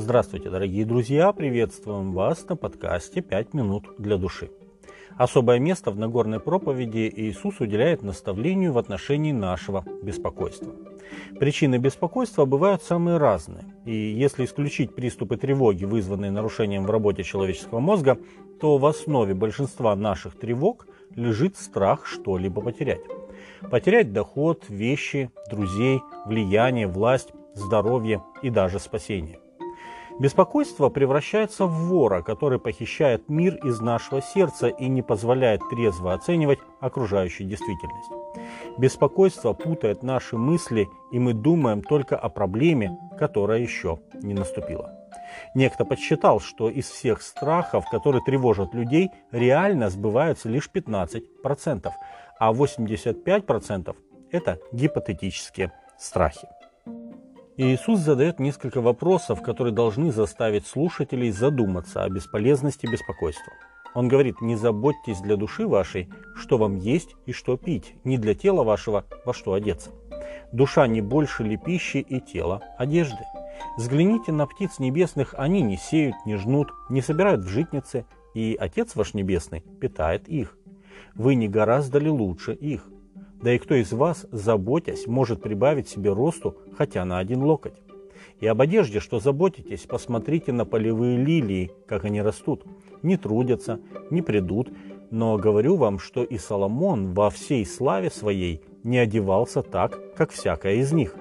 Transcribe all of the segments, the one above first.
Здравствуйте, дорогие друзья! Приветствуем вас на подкасте «Пять минут для души». Особое место в Нагорной проповеди Иисус уделяет наставлению в отношении нашего беспокойства. Причины беспокойства бывают самые разные, и если исключить приступы тревоги, вызванные нарушением в работе человеческого мозга, то в основе большинства наших тревог лежит страх что-либо потерять. Потерять доход, вещи, друзей, влияние, власть, здоровье и даже спасение – Беспокойство превращается в вора, который похищает мир из нашего сердца и не позволяет трезво оценивать окружающую действительность. Беспокойство путает наши мысли, и мы думаем только о проблеме, которая еще не наступила. Некто подсчитал, что из всех страхов, которые тревожат людей, реально сбываются лишь 15%, а 85% – это гипотетические страхи. Иисус задает несколько вопросов, которые должны заставить слушателей задуматься о бесполезности беспокойства. Он говорит, не заботьтесь для души вашей, что вам есть и что пить, не для тела вашего, во что одеться. Душа не больше ли пищи и тело одежды? Взгляните на птиц небесных, они не сеют, не жнут, не собирают в житнице, и Отец ваш Небесный питает их. Вы не гораздо ли лучше их? Да и кто из вас, заботясь, может прибавить себе росту хотя на один локоть? И об одежде, что заботитесь, посмотрите на полевые лилии, как они растут. Не трудятся, не придут, но говорю вам, что и Соломон во всей славе своей не одевался так, как всякая из них.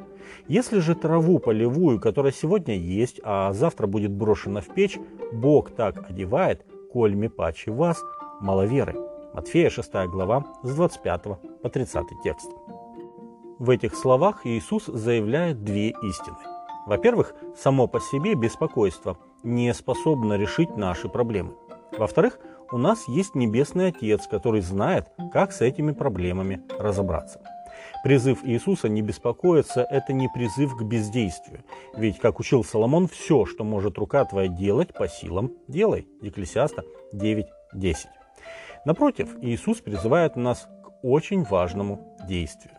Если же траву полевую, которая сегодня есть, а завтра будет брошена в печь, Бог так одевает, коль паче вас, маловеры. Матфея 6 глава с 25 по 30 текст. В этих словах Иисус заявляет две истины. Во-первых, само по себе беспокойство не способно решить наши проблемы. Во-вторых, у нас есть Небесный Отец, который знает, как с этими проблемами разобраться. Призыв Иисуса не беспокоиться – это не призыв к бездействию. Ведь, как учил Соломон, все, что может рука твоя делать, по силам делай. Екклесиаста 9.10. Напротив, Иисус призывает нас к очень важному действию.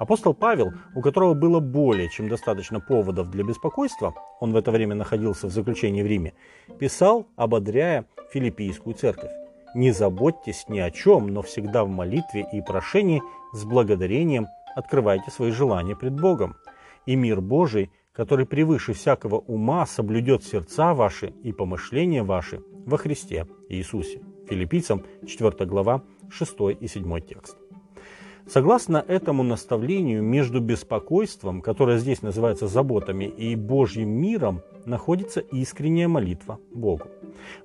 Апостол Павел, у которого было более чем достаточно поводов для беспокойства, он в это время находился в заключении в Риме, писал, ободряя филиппийскую церковь. «Не заботьтесь ни о чем, но всегда в молитве и прошении с благодарением открывайте свои желания пред Богом. И мир Божий, который превыше всякого ума соблюдет сердца ваши и помышления ваши во Христе Иисусе». Филиппийцам 4 глава 6 и 7 текст. Согласно этому наставлению, между беспокойством, которое здесь называется заботами, и Божьим миром находится искренняя молитва Богу.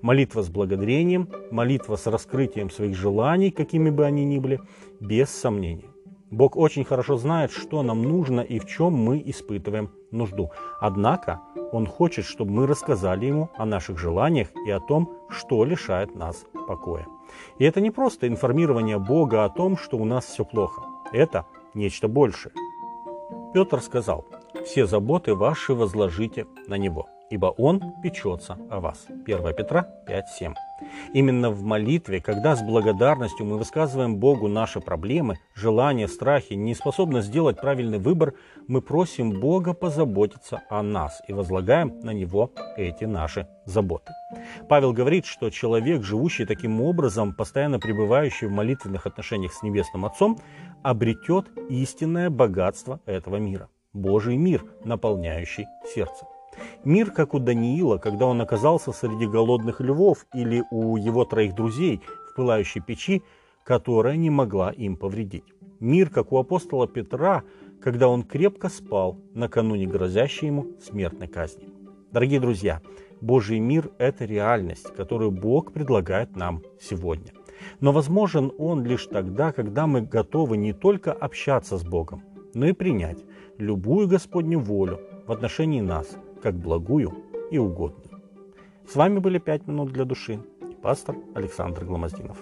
Молитва с благодарением, молитва с раскрытием своих желаний, какими бы они ни были, без сомнения. Бог очень хорошо знает, что нам нужно и в чем мы испытываем нужду. Однако Он хочет, чтобы мы рассказали Ему о наших желаниях и о том, что лишает нас покоя. И это не просто информирование Бога о том, что у нас все плохо. Это нечто большее. Петр сказал, «Все заботы ваши возложите на Него, ибо Он печется о вас». 1 Петра 5.7. Именно в молитве, когда с благодарностью мы высказываем Богу наши проблемы, желания, страхи, неспособность сделать правильный выбор, мы просим Бога позаботиться о нас и возлагаем на Него эти наши заботы. Павел говорит, что человек, живущий таким образом, постоянно пребывающий в молитвенных отношениях с Небесным Отцом, обретет истинное богатство этого мира. Божий мир, наполняющий сердце. Мир, как у Даниила, когда он оказался среди голодных львов или у его троих друзей в пылающей печи, которая не могла им повредить. Мир, как у апостола Петра, когда он крепко спал накануне грозящей ему смертной казни. Дорогие друзья, Божий мир – это реальность, которую Бог предлагает нам сегодня. Но возможен он лишь тогда, когда мы готовы не только общаться с Богом, но и принять любую Господню волю в отношении нас – как благую и угодную. С вами были «Пять минут для души» пастор Александр Гломоздинов.